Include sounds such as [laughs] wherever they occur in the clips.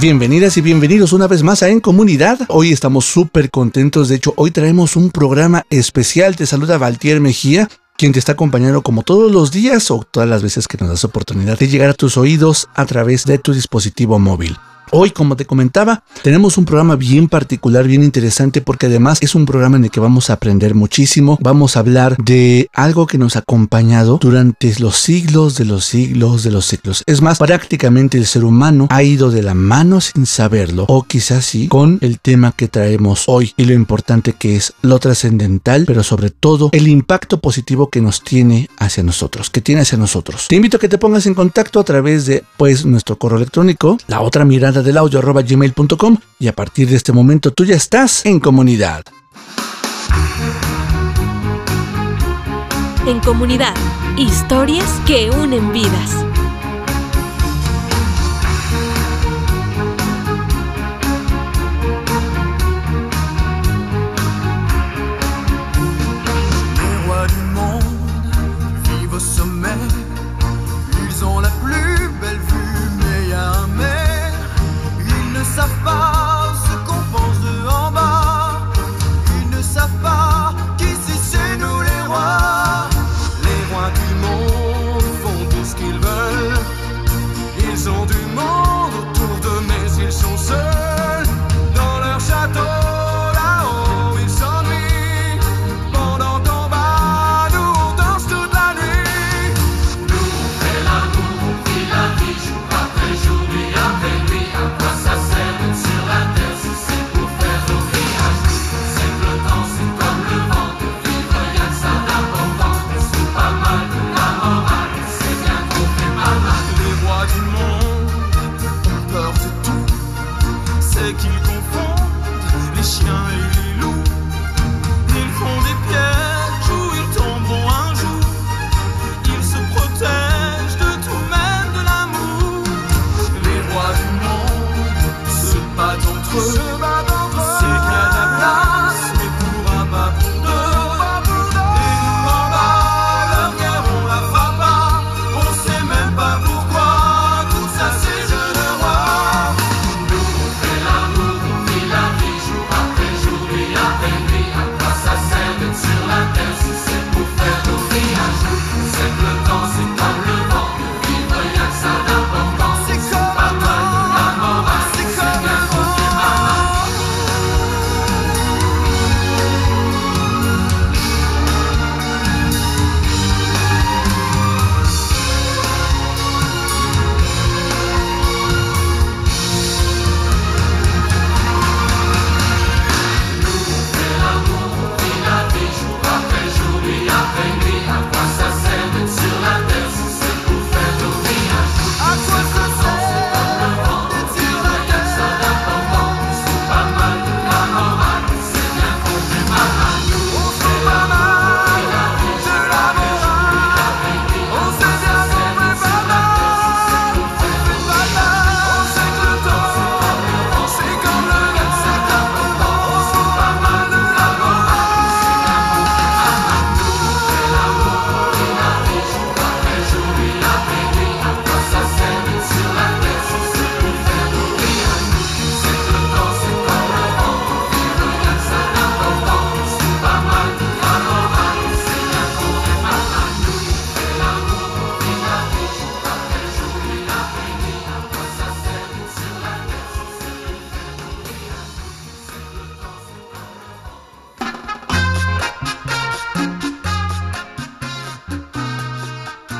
Bienvenidas y bienvenidos una vez más a En Comunidad. Hoy estamos súper contentos. De hecho, hoy traemos un programa especial. Te saluda Valtier Mejía, quien te está acompañando como todos los días o todas las veces que nos das oportunidad de llegar a tus oídos a través de tu dispositivo móvil. Hoy, como te comentaba, tenemos un programa bien particular, bien interesante, porque además es un programa en el que vamos a aprender muchísimo. Vamos a hablar de algo que nos ha acompañado durante los siglos de los siglos de los siglos. Es más, prácticamente el ser humano ha ido de la mano sin saberlo, o quizás sí, con el tema que traemos hoy y lo importante que es lo trascendental, pero sobre todo el impacto positivo que nos tiene hacia nosotros, que tiene hacia nosotros. Te invito a que te pongas en contacto a través de, pues, nuestro correo electrónico, la otra mirada del audio gmail.com y a partir de este momento tú ya estás en comunidad. En comunidad, historias que unen vidas.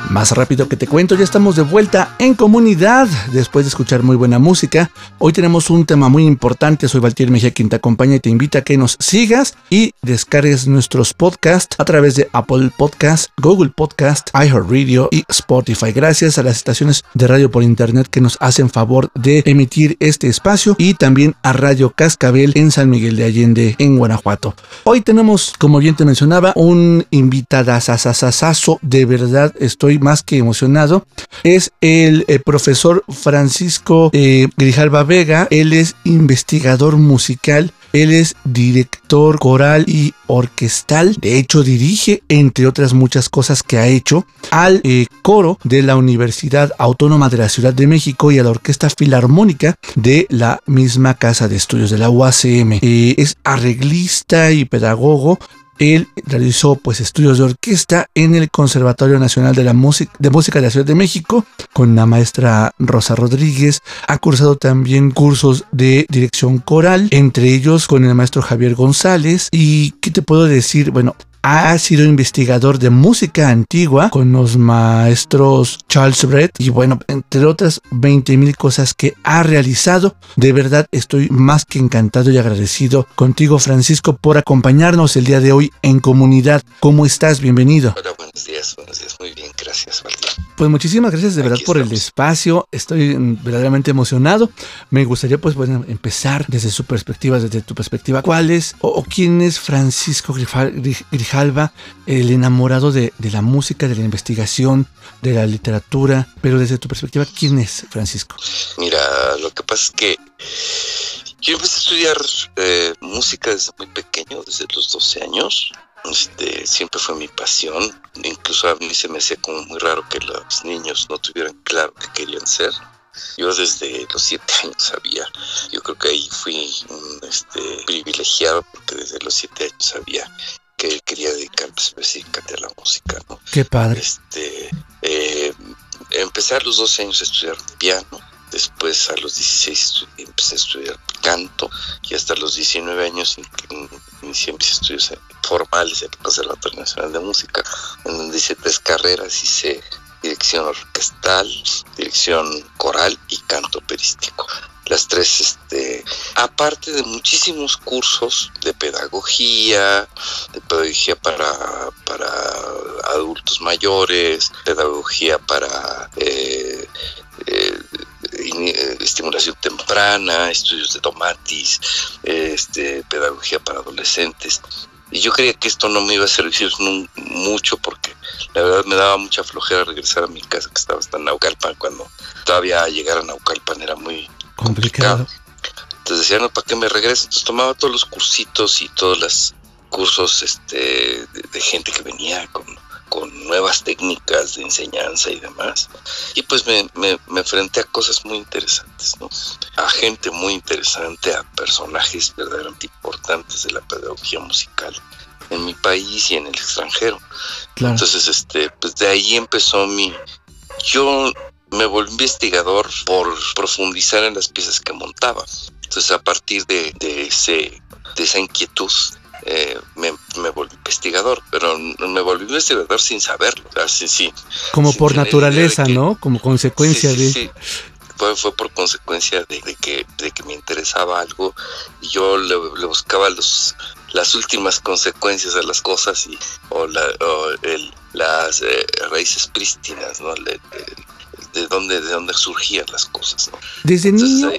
Más rápido que te cuento, ya estamos de vuelta en comunidad después de escuchar muy buena música. Hoy tenemos un tema muy importante. Soy Valtier Mejía quien te acompaña y te invita a que nos sigas y descargues nuestros podcasts a través de Apple Podcast, Google Podcast, iHeartRadio y Spotify. Gracias a las estaciones de radio por internet que nos hacen favor de emitir este espacio y también a Radio Cascabel en San Miguel de Allende en Guanajuato. Hoy tenemos, como bien te mencionaba, un invitada sasasasazo. De verdad estoy más que emocionado. Es el, eh, profesor Francisco eh, Grijalva Vega. Él es investigador musical. Él es director coral y orquestal. De hecho, dirige, entre otras muchas cosas que ha hecho, al eh, coro de la Universidad Autónoma de la Ciudad de México y a la Orquesta Filarmónica de la misma Casa de Estudios de la UACM. es arreglista y pedagogo él realizó pues estudios de orquesta en el Conservatorio Nacional de, la Música, de Música de la Ciudad de México con la maestra Rosa Rodríguez. Ha cursado también cursos de dirección coral, entre ellos con el maestro Javier González. ¿Y qué te puedo decir? Bueno, ha sido investigador de música antigua con los maestros Charles Brett y bueno, entre otras 20 mil cosas que ha realizado. De verdad estoy más que encantado y agradecido contigo Francisco por acompañarnos el día de hoy en comunidad. ¿Cómo estás? Bienvenido. Hola, buenos días, buenos días. Muy bien, gracias, Pues muchísimas gracias de verdad por el espacio. Estoy verdaderamente emocionado. Me gustaría pues bueno, empezar desde su perspectiva, desde tu perspectiva. ¿Cuál es o, quién es Francisco Grijalva, el enamorado de, la música, de la investigación, de la literatura, pero desde tu perspectiva, ¿quién es Francisco? Mira, lo que pasa es que yo empecé a estudiar eh, música desde muy pequeño, desde los 12 años. Este, siempre fue mi pasión. Incluso a mí se me hacía como muy raro que los niños no tuvieran claro qué querían ser. Yo desde los siete años sabía. Yo creo que ahí fui este, privilegiado porque desde los siete años sabía que quería dedicarme específicamente a la música, ¿no? Qué padre. Este, eh, empecé a los 12 años a estudiar piano, después a los 16 empecé a estudiar canto y hasta los 19 años inicié mis estudios formales en el Conservatorio Nacional de Música, en donde hice tres carreras, hice dirección orquestal, dirección coral y canto operístico. Las tres, este, aparte de muchísimos cursos de pedagogía, de pedagogía para, para adultos mayores, pedagogía para eh, eh, estimulación temprana, estudios de tomatis, este, pedagogía para adolescentes. Y yo creía que esto no me iba a servir mucho porque la verdad me daba mucha flojera regresar a mi casa que estaba hasta en Naucalpan cuando todavía llegar a Naucalpan era muy complicado. Entonces decía, no, ¿para qué me regreso? Entonces tomaba todos los cursitos y todos los cursos este, de, gente que venía con, nuevas técnicas de enseñanza y demás. Y pues me, me, me, enfrenté a cosas muy interesantes, ¿no? A gente muy interesante, a personajes verdaderamente importantes de la pedagogía musical en mi país y en el extranjero. Entonces, este, pues de ahí empezó mi... Yo me volví investigador por profundizar en las piezas que montaba. Entonces, a partir de, ese, de esa inquietud, eh, me, volví investigador, pero me volví investigador sin saberlo. Así, sí, Como por naturaleza, ¿no? Como consecuencia de... Sí. Fue, fue, por consecuencia de, que, de que me interesaba algo y yo le, buscaba los, las últimas consecuencias de las cosas y, o, las eh, raíces prístinas, ¿no? De dónde, de dónde surgían las cosas. Desde niño,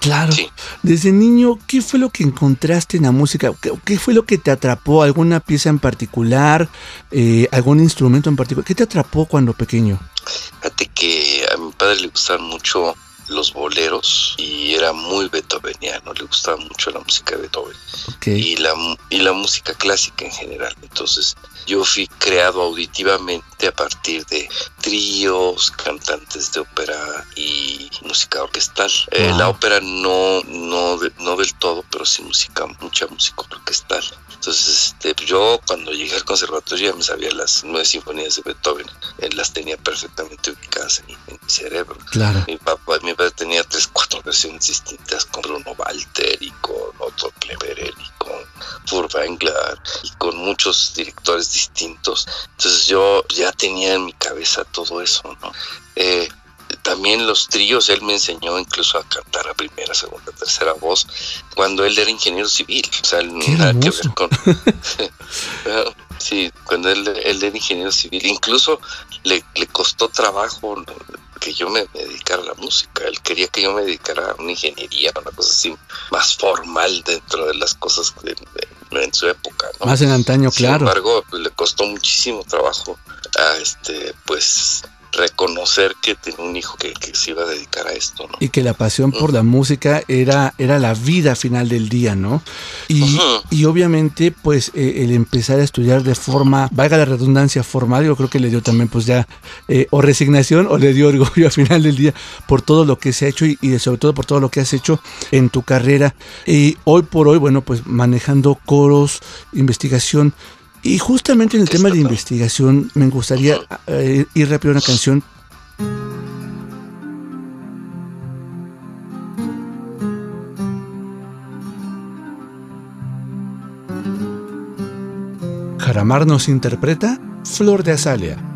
claro, desde niño, ¿qué fue lo que encontraste en la música? ¿Qué, fue lo que te atrapó? ¿Alguna pieza en particular? Eh, ¿Algún instrumento en particular? ¿Qué te atrapó cuando pequeño? Fíjate que a mi padre le gustaban mucho los boleros y era muy beethoveniano, le gustaba mucho la música de Beethoven y, la, y la música clásica en general. Entonces yo fui creado auditivamente a partir de tríos, cantantes de ópera y música orquestal. Eh, la ópera no, no, no del todo, pero sí música, mucha música orquestal. Entonces, este, yo cuando llegué al conservatorio ya me sabía las nueve sinfonías de Beethoven, Él las tenía perfectamente ubicadas en, mi cerebro. Claro. Mi papá, mi padre tenía tres, cuatro versiones distintas con Bruno Walter y con otro Kleberer y con Furtwängler y con muchos directores distintos. Entonces yo ya tenía en mi cabeza todo eso, ¿no? Eh, también los tríos, él me enseñó incluso a cantar a primera, segunda, tercera voz, cuando él era ingeniero civil. O sea, nada que ver con. [laughs] sí, cuando él, él, era ingeniero civil. Incluso le, le costó trabajo que yo me dedicara a la música. Él quería que yo me dedicara a una ingeniería, una cosa así más formal dentro de las cosas de, en su época. ¿no? Más en antaño, claro. Sin embargo, le costó muchísimo trabajo a este, pues reconocer que tenía un hijo que, que, se iba a dedicar a esto, ¿no? Y que la pasión por la música era, era la vida final del día, ¿no? Y, uh -huh. y obviamente, pues, eh, el empezar a estudiar de forma, valga la redundancia, formal, yo creo que le dio también, pues, ya, eh, o resignación, o le dio orgullo [laughs] al final del día por todo lo que se ha hecho y, y, sobre todo por todo lo que has hecho en tu carrera. Y hoy por hoy, bueno, pues, manejando coros, investigación, y justamente en el tema de investigación me gustaría eh, ir rápido a una canción. Jaramar nos interpreta Flor de Azalea.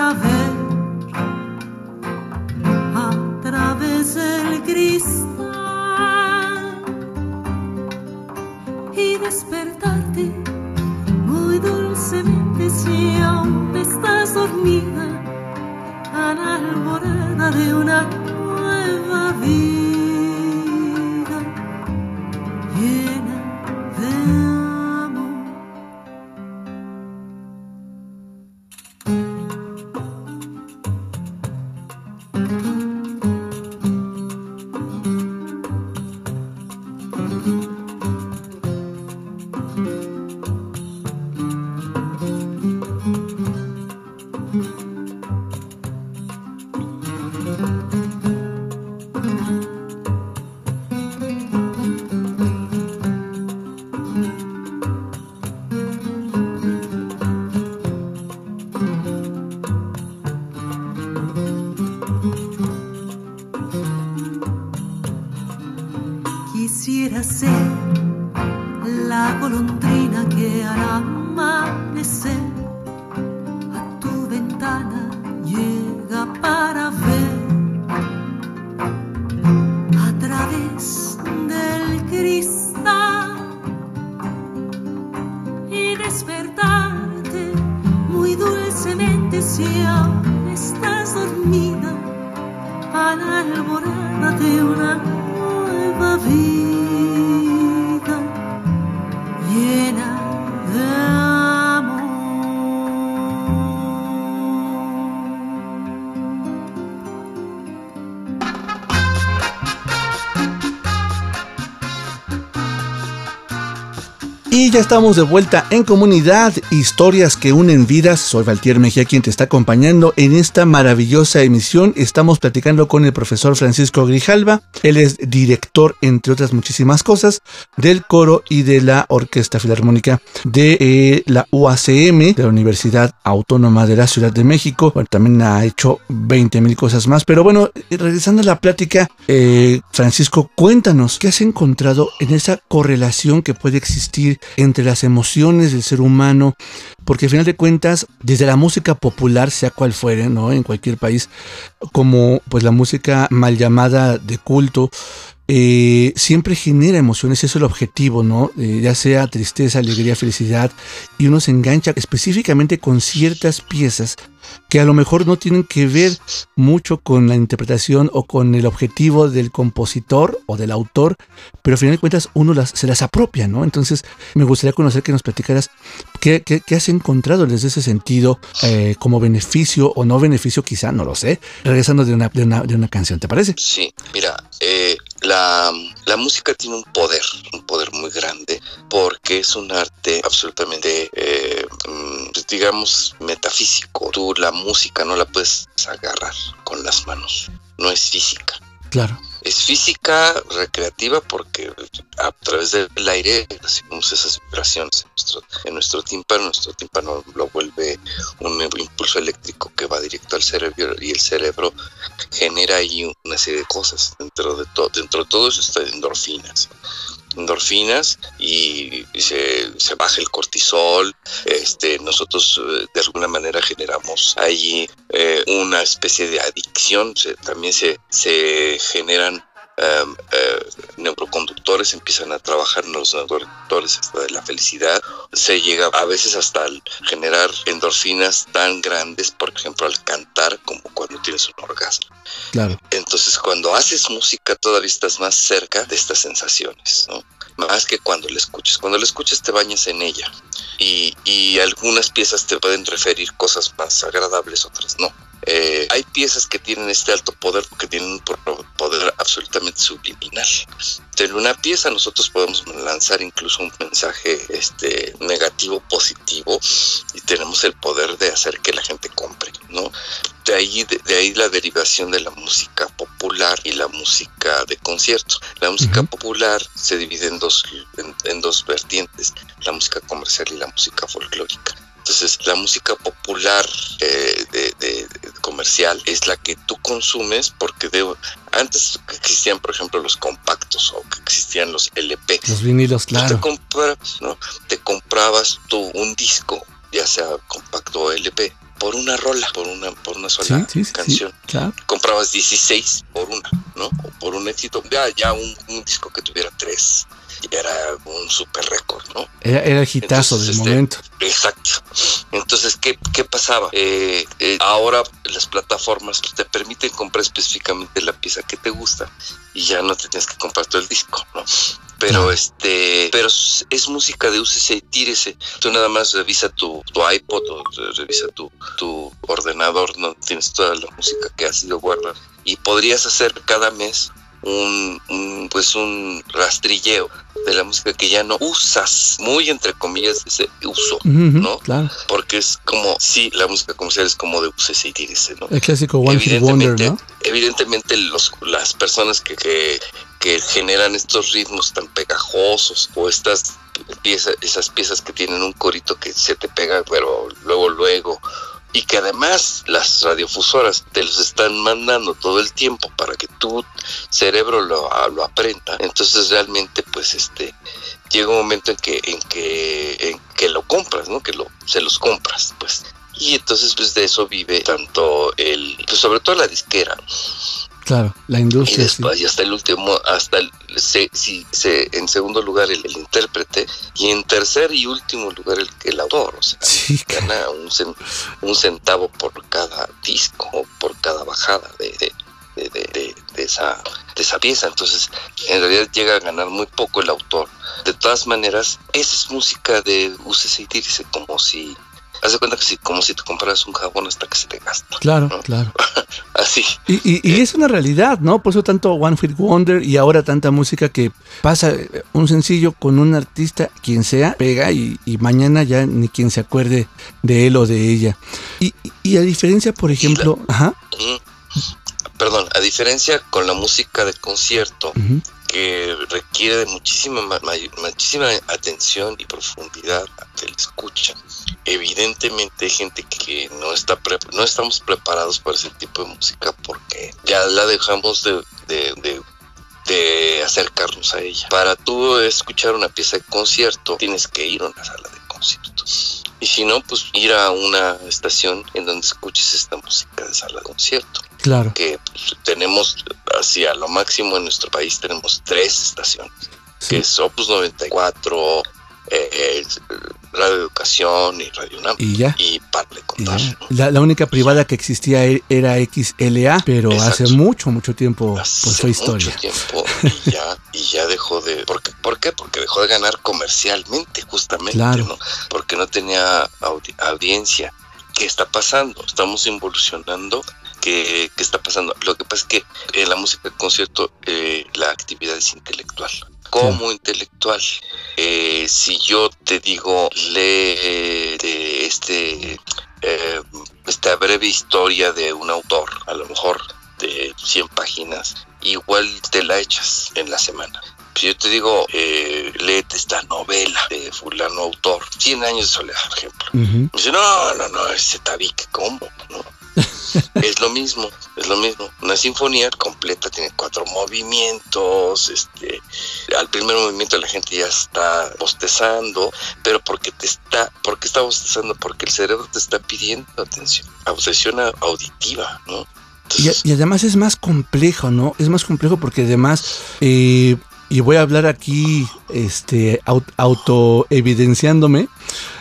amor. Estamos de vuelta en comunidad, historias que unen vidas. Soy Valtier Mejía quien te está acompañando en esta maravillosa emisión. Estamos platicando con el profesor Francisco Grijalva. Él es director, entre otras muchísimas cosas, del coro y de la Orquesta Filarmónica de eh, la UACM, de la Universidad Autónoma de la Ciudad de México. También ha hecho 20 mil cosas más. Pero bueno, regresando a la plática, eh, Francisco, cuéntanos, ¿qué has encontrado en esa correlación que puede existir entre las emociones del ser humano, porque al final de cuentas, desde la música popular, sea cual fuere, ¿no? En cualquier país, como pues la música mal llamada de culto, eh, siempre genera emociones, eso es el objetivo, ¿no? Eh, ya sea tristeza, alegría, felicidad, y uno se engancha específicamente con ciertas piezas que a lo mejor no tienen que ver mucho con la interpretación o con el objetivo del compositor o del autor, pero al final de cuentas uno las, se las apropia, ¿no? Entonces me gustaría conocer que nos platicaras qué, has encontrado desde ese sentido eh, como beneficio o no beneficio, quizá, no lo sé, regresando de una, de una, de una canción, ¿te parece? Sí, mira, eh, la, la, música tiene un poder, un poder muy grande, porque es un arte absolutamente, eh, mm, digamos, metafísico. Tú la música no la puedes agarrar con las manos, no es física. Claro. Es física recreativa porque a través del aire recibimos esas vibraciones en nuestro, en nuestro tímpano. Nuestro tímpano lo vuelve un impulso eléctrico que va directo al cerebro y el cerebro genera ahí una serie de cosas. Dentro de, todo dentro de todo eso está endorfinas endorfinas y, se, se, baja el cortisol. Este, nosotros eh, de alguna manera generamos ahí eh, una especie de adicción. también se, se generan em, eh, neuroconductores empiezan a trabajar en los neuroconductores de la felicidad. Se llega a veces hasta generar endorfinas tan grandes, por ejemplo, al cantar como cuando tienes un orgasmo. Claro. Entonces, cuando haces música, todavía estás más cerca de estas sensaciones, ¿no? Más que cuando la escuches. Cuando la escuches, te bañas en ella. Y, y algunas piezas te pueden referir cosas más agradables, otras no. Eh, hay piezas que tienen este alto poder porque tienen un poder absolutamente subliminal. En una pieza nosotros podemos lanzar incluso un mensaje este, negativo, positivo, y tenemos el poder de hacer que la gente compre, ¿no? De ahí, de, ahí la derivación de la música popular y la música de concierto. La música popular se divide en dos, en dos vertientes, la música comercial y la música folclórica. Entonces, la música popular eh, de, comercial es la que tú consumes porque de, antes existían, por ejemplo, los compactos o que existían los LP. Los vinilos, claro. Te, comprabas, ¿no? te comprabas tú un disco, ya sea compacto o LP, por una rola, por una, por una sola canción. Comprabas 16 por una, ¿no? O por un éxito. Ya, ya un, un disco que tuviera tres era un super récord, ¿no? Era, el hitazo del este, momento. Exacto. Entonces, ¿qué, qué pasaba? Eh, eh, ahora las plataformas te permiten comprar específicamente la pieza que te gusta y ya no te tienes que comprar todo el disco, ¿no? Pero este, pero es música de úsese y tírese. Tú nada más revisa tu, tu iPod o revisa tu, tu ordenador, no tienes toda la música que has ido guardar y podrías hacer cada mes un, pues un rastrilleo de la música que ya no usas, muy entre comillas ese uso, ¿no? Claro. Porque es como, sí, la música comercial es como de uses y tírese, ¿no? El clásico One Hit Wonder, ¿no? Evidentemente los, las personas que, que, que generan estos ritmos tan pegajosos o estas piezas, esas piezas que tienen un corito que se te pega, pero luego, luego, y que además las radiofusoras te los están mandando todo el tiempo para que tu cerebro lo, ah, lo aprenda, entonces realmente pues este llega un momento en que en que en que lo compras, ¿no? Que lo se los compras, pues. Y entonces pues de eso vive tanto el pues sobre todo la disquera Claro, la industria. Y después, y hasta el último, hasta el, se, se, en segundo lugar el, intérprete, y en tercer y último lugar el, el autor. O sea, gana un, un, centavo por cada disco, o por cada bajada de, de, de, de, esa, de esa pieza. Entonces, en realidad llega a ganar muy poco el autor. De todas maneras, esa es música de UCC y como si haz de cuenta que si, como si te compraras un jabón hasta que se te gasta. Claro, ¿no? claro. [laughs] Así. Y, y- y es una realidad, ¿no? Por eso tanto One Hit Wonder y ahora tanta música que pasa eh, un sencillo con un artista, quien sea, pega y, y mañana ya ni quien se acuerde de él o de ella. Y, y a diferencia, por ejemplo, ajá, Mm. Perdón, a diferencia con la música de concierto, que requiere de muchísima, muchísima atención y profundidad del escucha. Evidentemente hay gente que no está pre- no estamos preparados para ese tipo de música porque ya la dejamos de, de- de- de acercarnos a ella. Para tú escuchar una pieza de concierto tienes que ir a una sala de concierto. Y si no, pues ir a una estación en donde escuches esta música de sala de concierto claro, que pues, tenemos hacia lo máximo en nuestro país tenemos tres estaciones sí, que es Opus 94 eh, Radio Educación y Radio UNAM y ya. y para de contar. La, la única privada que existía e- era XLA, pero Exacto. hace mucho, mucho tiempo Hace pues fue historia. mucho tiempo y ya y ya dejó de porque ¿por qué? porque dejó de ganar comercialmente justamente Claro. ¿no? porque no tenía audi- audiencia ¿qué está pasando? estamos involucionando ¿Qué, qué está pasando? Lo que pasa es que en la música de concierto eh, la actividad es intelectual. Como intelectual, eh, si yo te digo, lee de este, eh, esta breve historia de un autor, a lo mejor de 100 páginas, igual te la echas en la semana. Si yo te digo, eh, léete esta novela de fulano autor, 100 años de soledad, por ejemplo. Me dice, no, no, no, ese tabique, ¿cómo? No. Es lo mismo, es lo mismo. Una sinfonía completa tiene cuatro movimientos, este, al primer movimiento la gente ya está bostezando, pero porque te está, porque está bostezando, porque el cerebro te está pidiendo atención, a- auditiva, ¿no? Y, además es más complejo, ¿no? Es más complejo porque además, eh, y voy a hablar aquí, este, au- autoevidenciándome,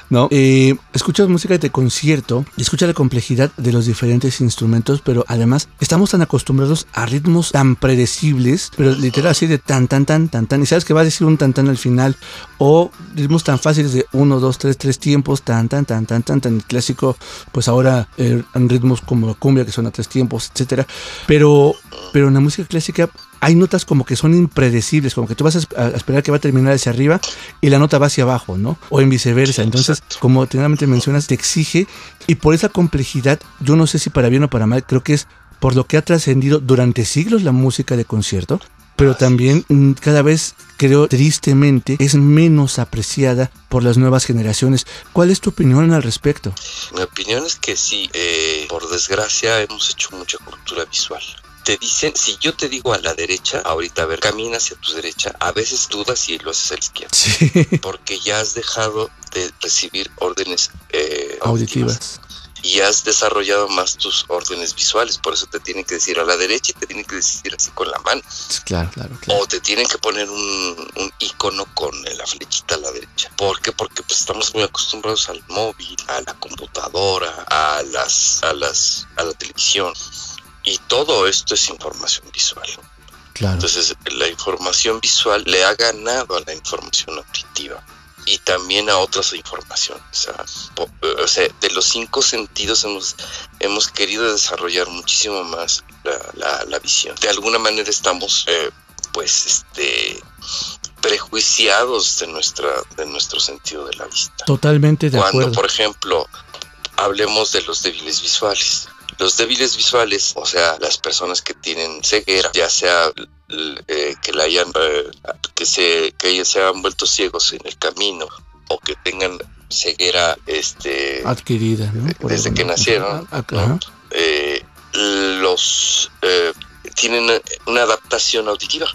¿no? Eh, escuchas música de concierto y escuchas la complejidad de los diferentes instrumentos, pero además estamos tan acostumbrados a ritmos tan predecibles, pero literal así de tan, tan, tan, tan, tan, y sabes que va a decir un tan, tan al final, o ritmos tan fáciles de uno, dos, tres, tres tiempos, tan, tan, tan, tan, tan, tan, clásico, pues ahora eh, ritmos como la cumbia que son a tres tiempos, etcétera, pero, pero en la música clásica hay notas como que son impredecibles, como que tú vas a, esp- a esperar que va a terminar hacia arriba y la nota va hacia abajo, ¿no? O en viceversa. Entonces, como generalmente mencionas, te exige y por esa complejidad, yo no sé si para bien o para mal, creo que es por lo que ha trascendido durante siglos la música de concierto, pero también mm, cada vez creo tristemente es menos apreciada por las nuevas generaciones. ¿Cuál es tu opinión al respecto? Mi opinión es que sí, eh, por desgracia hemos hecho mucha cultura visual. Te dicen, si yo te digo a la derecha, ahorita a ver, camina hacia tu derecha, a veces dudas y lo haces a la izquierda, Sí, [laughs] porque ya has dejado de recibir órdenes eh, auditivas auditivas. y has desarrollado más tus órdenes visuales, por eso te tienen que decir a la derecha y te tienen que decir así con la mano, Claro, claro, claro. o te tienen que poner un, un icono con la flechita a la derecha. ¿Por qué? Porque pues, estamos muy acostumbrados al móvil, a la computadora, a las, a las, a la televisión. Y todo esto es información visual. Claro. Entonces, la información visual le ha ganado a la información auditiva y también a otras informaciones. O sea, po- o sea, de los cinco sentidos hemos, hemos querido desarrollar muchísimo más la, la- la visión. De alguna manera estamos, eh, pues, este prejuiciados de nuestra de nuestro sentido de la vista. Totalmente de Cuando, acuerdo. por ejemplo, hablemos de los débiles visuales. Los débiles visuales, o sea, las personas que tienen ceguera, ya sea eh, que la hayan eh, que se que ellos se hayan vuelto ciegos en el camino o que tengan ceguera este Adquirida, desde que nacieron, ¿no? eh, los eh, tienen una adaptación auditiva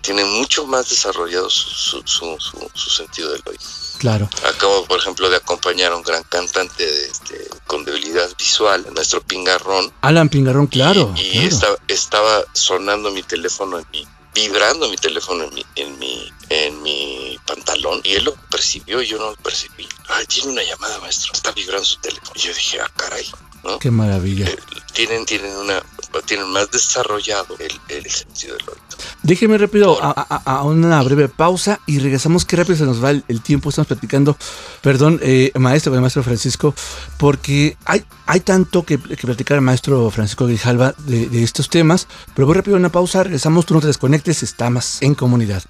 tienen mucho más desarrollado su, su- su- su sentido del oído Claro. Acabo, por ejemplo, de acompañar a un gran cantante de, este, con debilidad visual, nuestro pingarrón. Alan Pingarrón, claro. Y, y claro. estaba, estaba sonando mi teléfono en mi, vibrando mi teléfono en mi, en mi, en mi pantalón. Y él lo percibió y yo no lo percibí. Ay, tiene una llamada, maestro. Está vibrando su teléfono. Y yo dije, ah, caray. ¿no? Qué maravilla. Eh, tienen, tienen una, tienen más desarrollado el, el sentido del oído. Déjeme rápido a, a- a una breve pausa y regresamos. Qué rápido se nos va el, el tiempo. Estamos platicando, perdón, eh, maestro, maestro Francisco, porque hay, hay tanto que, que platicar, maestro Francisco Grijalva, de, de estos temas. Pero voy rápido a una pausa. Regresamos, tú no te desconectes, estamos en comunidad.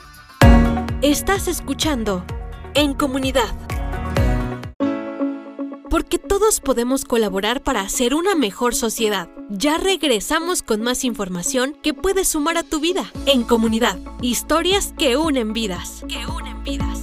Estás escuchando En Comunidad. Porque todos podemos colaborar para hacer una mejor sociedad. Ya regresamos con más información que puedes sumar a tu vida. En Comunidad. Historias que unen vidas. Que unen vidas.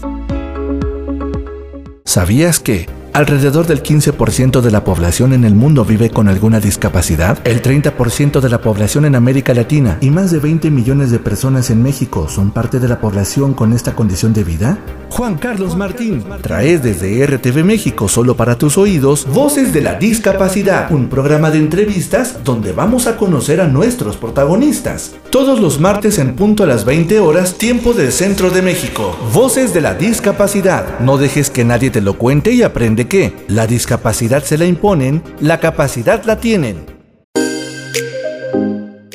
¿Sabías que alrededor del 15% de la población en el mundo vive con alguna discapacidad? El 30% de la población en América Latina y más de 20 millones de personas en México son parte de la población con esta condición de vida? Juan Carlos Martín trae desde RTV México solo para tus oídos Voces de la Discapacidad, un programa de entrevistas donde vamos a conocer a nuestros protagonistas. Todos los martes en punto a las 20 horas, tiempo del centro de México. Voces de la Discapacidad. No dejes que nadie te lo cuente y aprende que la discapacidad se la imponen, la capacidad la tienen.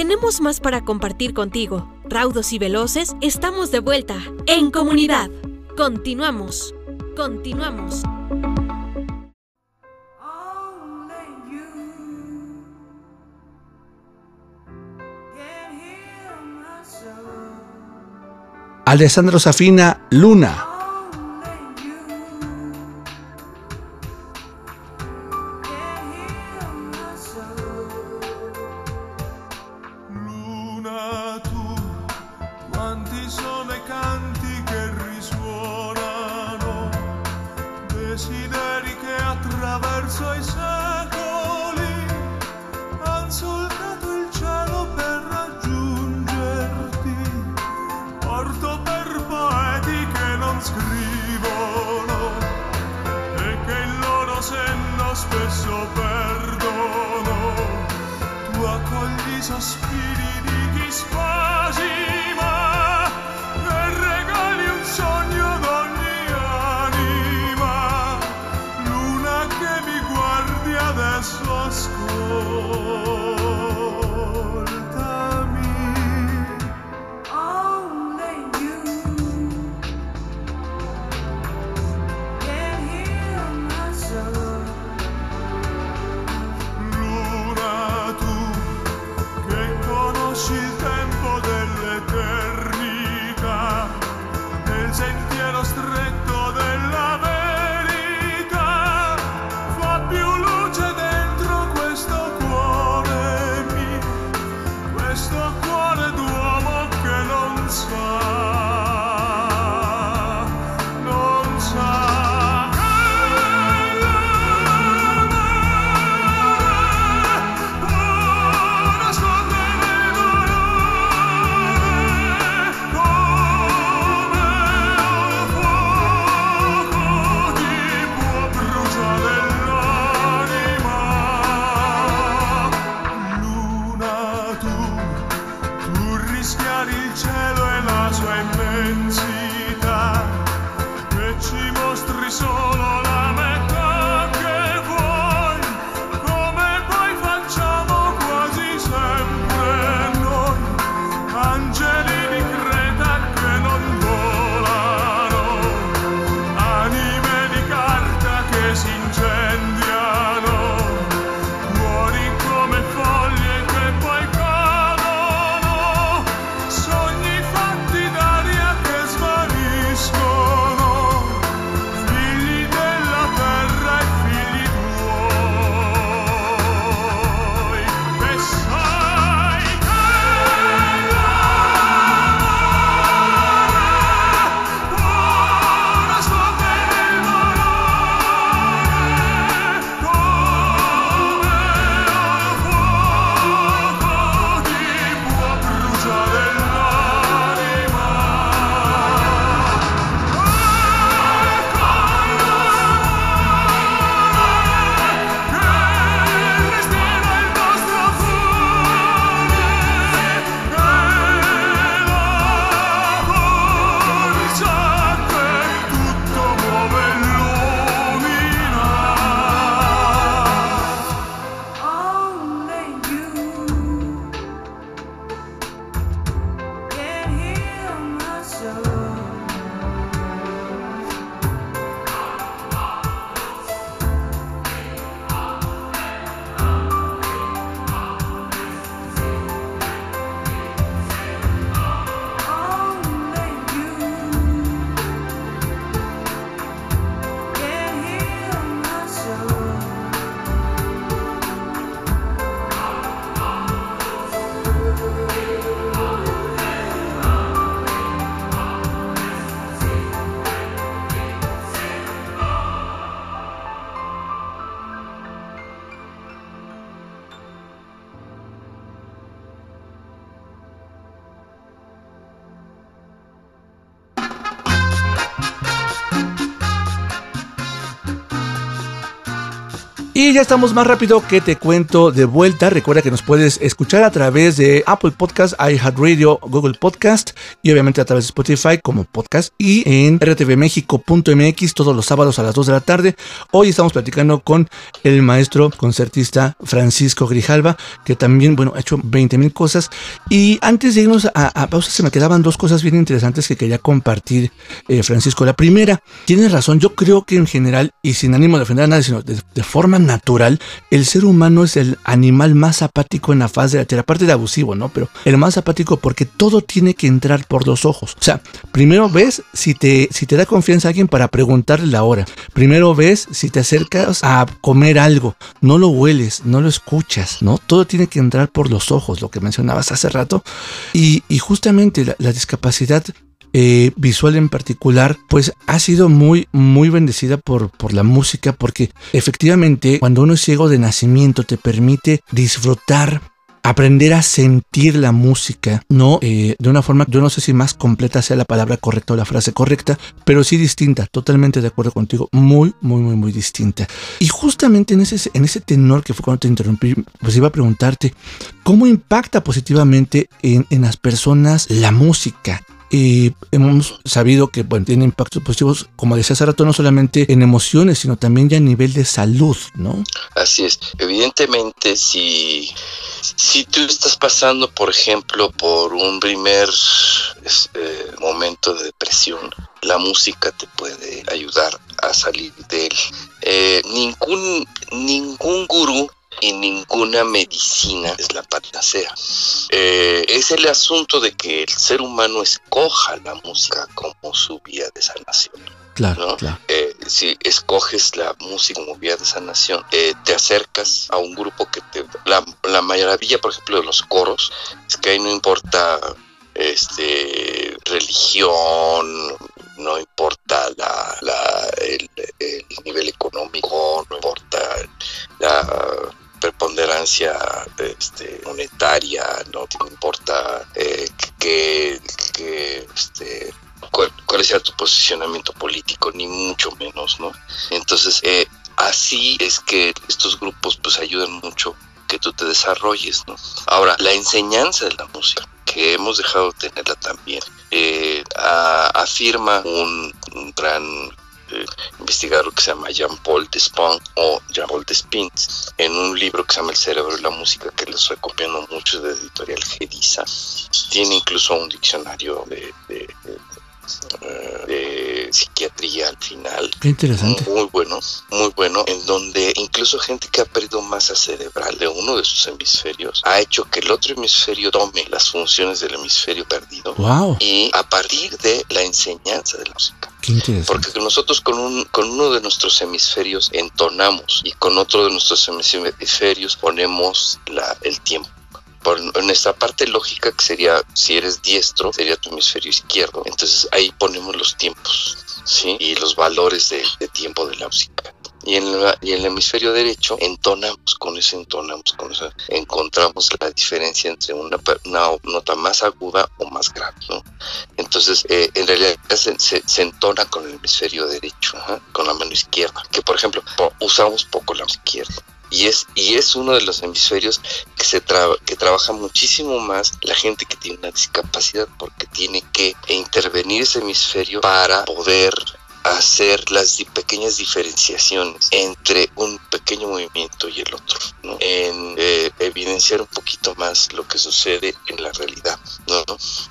Tenemos más para compartir contigo. Raudos y veloces, estamos de vuelta en comunidad. Continuamos. Continuamos. Alessandro Safina, Luna. Y ya estamos más rápido que te cuento de vuelta. Recuerda que nos puedes escuchar a través de Apple Podcast, iHeartRadio, Google Podcast y obviamente a través de Spotify como podcast y en rtvmexico.mx todos los sábados a las 2 de la tarde. Hoy estamos platicando con el maestro concertista Francisco Grijalva, que también, bueno, ha hecho 20 mil cosas. Y antes de irnos a, pausa, se me quedaban dos cosas bien interesantes que quería compartir, eh, Francisco. La primera, tienes razón, yo creo que en general, y sin ánimo de ofender a nadie, sino de, de forma natural, el ser humano es el animal más apático en la faz de la tierra, aparte de abusivo, ¿no? Pero el más apático porque todo tiene que entrar por los ojos. O sea, primero ves si te, si te da confianza a alguien para preguntarle la hora. Primero ves si te acercas a comer algo. No lo hueles, no lo escuchas, ¿no? Todo tiene que entrar por los ojos, lo que mencionabas hace rato. Y, justamente la discapacidad eh, visual en particular, pues ha sido muy, muy bendecida por, por la música, porque efectivamente cuando uno es ciego de nacimiento te permite disfrutar aprender a sentir la música, no eh, de una forma, yo no sé si más completa sea la palabra correcta o la frase correcta, pero sí distinta, totalmente de acuerdo contigo, muy, muy, muy, muy distinta. Y justamente en ese, en ese tenor que fue cuando te interrumpí, pues iba a preguntarte, ¿cómo impacta positivamente en, en las personas la música? Y hemos sabido que bueno, tiene impactos positivos, como decía hace rato, no solamente en emociones, sino también ya a nivel de salud, ¿no? Así es. Evidentemente, si, si tú estás pasando, por ejemplo, por un primer eh, momento de depresión, la música te puede ayudar a salir de él. Eh, ningún, ningún gurú y ninguna medicina es la panacea. Eh, es el asunto de que el ser humano escoja la música como su vía de sanación. Claro, ¿no? claro. Eh, si escoges la música como vía de sanación, eh, te acercas a un grupo que te... La, la maravilla, por ejemplo, de los coros, es que ahí no importa este religión, no importa la, la el, el, nivel económico, no importa la preponderancia este, monetaria, no importa eh, este, cuál, cuál, sea tu posicionamiento político, ni mucho menos, ¿no? Entonces, eh, así es que estos grupos pues ayudan mucho que tú te desarrolles, ¿no? Ahora, la enseñanza de la música, que hemos dejado de tenerla también, eh, afirma un gran eh, investigador que se llama Jean-Paul Despont o Jean-Paul Despins en un libro que se llama El cerebro y la música que les recomiendo mucho de editorial Gedisa. Tiene incluso un diccionario de, de psiquiatría al final. Qué interesante. Muy bueno, muy bueno, en donde incluso gente que ha perdido masa cerebral de uno de sus hemisferios ha hecho que el otro hemisferio tome las funciones del hemisferio perdido. Wow. Y a partir de la enseñanza de la música. Qué interesante. Porque nosotros con, un, con uno de nuestros hemisferios entonamos y con otro de nuestros hemisferios ponemos la, el tiempo. Por nuestra parte lógica, que sería, si eres diestro, sería tu hemisferio izquierdo. Entonces ahí ponemos los tiempos, ¿sí? Y los valores de, de tiempo de la música. Y en, la, y en el hemisferio derecho entonamos, con eso entonamos, con eso encontramos la diferencia entre una, una nota más aguda o más grave, ¿no? Entonces, eh, en realidad se, se, se, entona con el hemisferio derecho, ¿eh? con la mano izquierda, que por ejemplo, usamos poco la mano izquierda y es y es uno de los hemisferios que se tra que trabaja muchísimo más la gente que tiene una discapacidad porque tiene que intervenir ese hemisferio para poder hacer las pequeñas diferenciaciones entre un pequeño movimiento y el otro, ¿no? en eh, evidenciar un poquito más lo que sucede en la realidad. ¿no?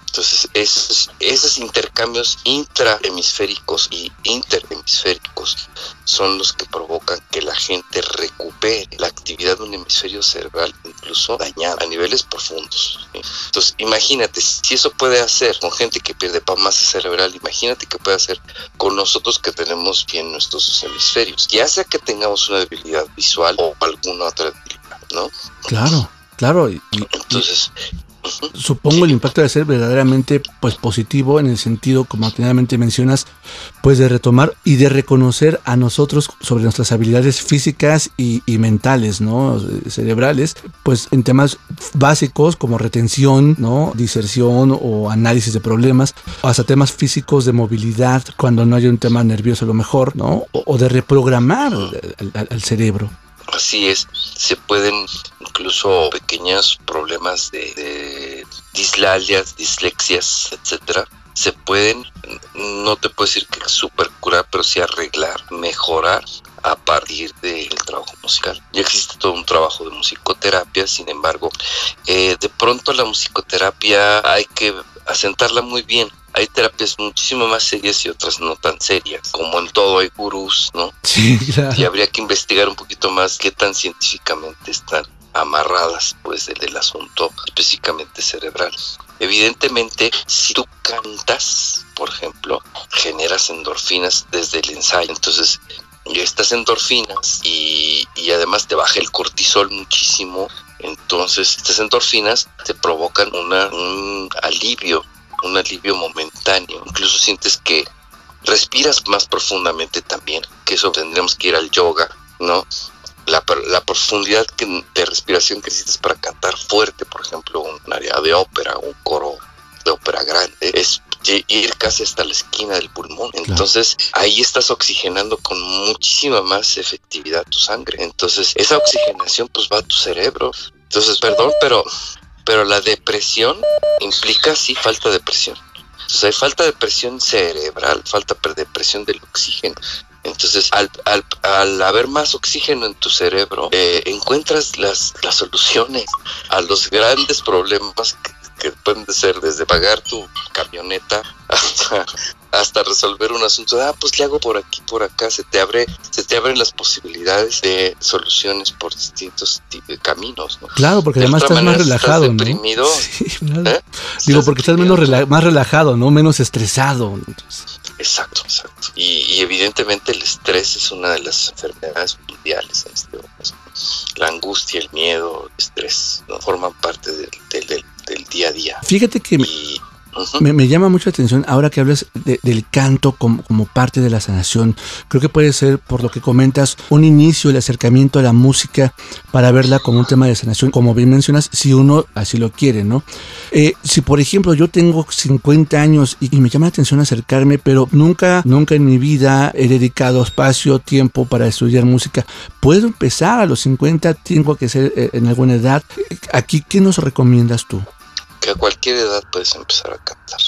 Entonces, esos, esos intercambios intrahemisféricos y interhemisféricos son los que provocan que la gente recupere la actividad de un hemisferio cerebral incluso dañado a niveles profundos. ¿sí? Entonces, imagínate, si eso puede hacer con gente que pierde masa cerebral, imagínate que puede hacer con nosotros que tenemos bien nuestros hemisferios, ya sea que tengamos una debilidad visual o alguna otra debilidad, ¿no? Claro, claro. Y, Entonces, supongo el impacto de ser verdaderamente pues positivo en el sentido como atinadamente mencionas pues de retomar y de reconocer a nosotros sobre nuestras habilidades físicas y, mentales no cerebrales pues en temas básicos como retención no diserción o análisis de problemas hasta temas físicos de movilidad cuando no hay un tema nervioso a lo mejor no o, de reprogramar al, al cerebro. Así es, se pueden incluso pequeños problemas de, de dislalias, dislexias, etcétera, se pueden, no te puedo decir que super curar, pero sí arreglar, mejorar a partir del trabajo musical. Ya existe todo un trabajo de musicoterapia, sin embargo, eh, de pronto la musicoterapia hay que asentarla muy bien. Hay terapias muchísimo más serias y otras no tan serias. Como en todo hay gurús, ¿no? Sí, claro. Y habría que investigar un poquito más qué tan científicamente están amarradas pues del, asunto específicamente cerebral. Evidentemente, si tú cantas, por ejemplo, generas endorfinas desde el ensayo. Entonces, estas endorfinas y, y además te baja el cortisol muchísimo. Entonces, estas endorfinas te provocan una, un alivio, un alivio momentáneo. Incluso sientes que respiras más profundamente también, que eso tendríamos que ir al yoga, ¿no? La, la, profundidad que, de respiración que necesitas para cantar fuerte, por ejemplo, un área de ópera, un coro de ópera grande, es ir casi hasta la esquina del pulmón. Entonces claro. ahí estás oxigenando con muchísima más efectividad tu sangre. Entonces esa oxigenación pues va a tu cerebro. Entonces, perdón, pero, pero la depresión implica sí falta de presión. Entonces hay falta de presión cerebral, falta de presión del oxígeno. Entonces, al, al, al, haber más oxígeno en tu cerebro, eh, encuentras las, las soluciones a los grandes problemas que, que pueden ser desde pagar tu camioneta [laughs] hasta, hasta resolver un asunto. Ah, pues le hago por aquí, por acá. Se te abre, se te abren las posibilidades de soluciones por distintos caminos. ¿no? Claro, porque de además estás manera, [laughs] más relajado, estás deprimido, ¿no? Sí, claro. ¿eh? Digo, porque estás menos rela más relajado, ¿no? Menos estresado. Entonces. Exacto, exacto. Y, y, evidentemente el estrés es una de las enfermedades mundiales en este momento. La angustia, el miedo, el estrés, ¿no? forman parte del, del, del, del día a día. Fíjate que y, Me, llama mucho atención ahora que hablas de, del canto como, parte de la sanación. Creo que puede ser, por lo que comentas, un inicio, el acercamiento a la música para verla como un tema de sanación, como bien mencionas, si uno así lo quiere, ¿no? Eh, si, por ejemplo, yo tengo 50 años y, y, me llama la atención acercarme, pero nunca, nunca en mi vida he dedicado espacio, tiempo para estudiar música, ¿puedo empezar a los 50? ¿Tengo que ser eh, en alguna edad? Aquí, ¿qué nos recomiendas tú? Que a cualquier edad puedes empezar a cantar.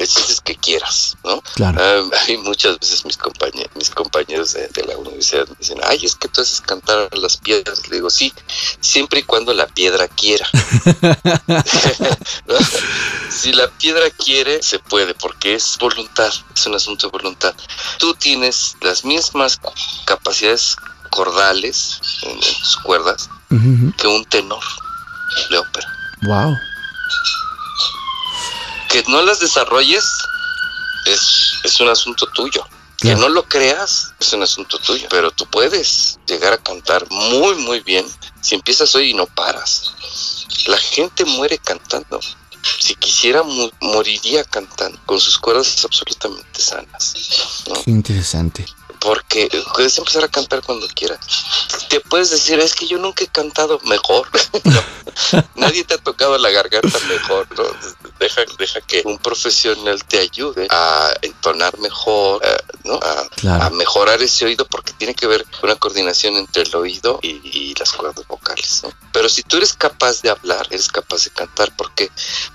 El chiste es que quieras, ¿no? Claro. Uh, hay muchas veces mis compañeros, mis compañeros de, de, la universidad me dicen, ay, es que tú haces cantar a las piedras. Le digo, sí, siempre y cuando la piedra quiera. [laughs] [laughs] ¿no? Si la piedra quiere, se puede, porque es voluntad, es un asunto de voluntad. Tú tienes las mismas capacidades cordales en, en tus cuerdas uh -huh. que un tenor de ópera. Wow que no las desarrolles es, es un asunto tuyo. Que no lo creas es un asunto tuyo, pero tú puedes llegar a cantar muy, muy bien si empiezas hoy y no paras. La gente muere cantando. Si quisiera, mu moriría cantando, con sus cuerdas absolutamente sanas. ¿no? Qué interesante. Porque puedes empezar a cantar cuando quieras. Te puedes decir, es que yo nunca he cantado mejor. [laughs] nadie te ha tocado la garganta mejor. Deja, deja que un profesional te ayude a entonar mejor, uh, ¿no? A, claro. a, mejorar ese oído, porque tiene que ver con una coordinación entre el oído y, y las cuerdas vocales. ¿no? Pero si tú eres capaz de hablar, eres capaz de cantar. ¿Por qué?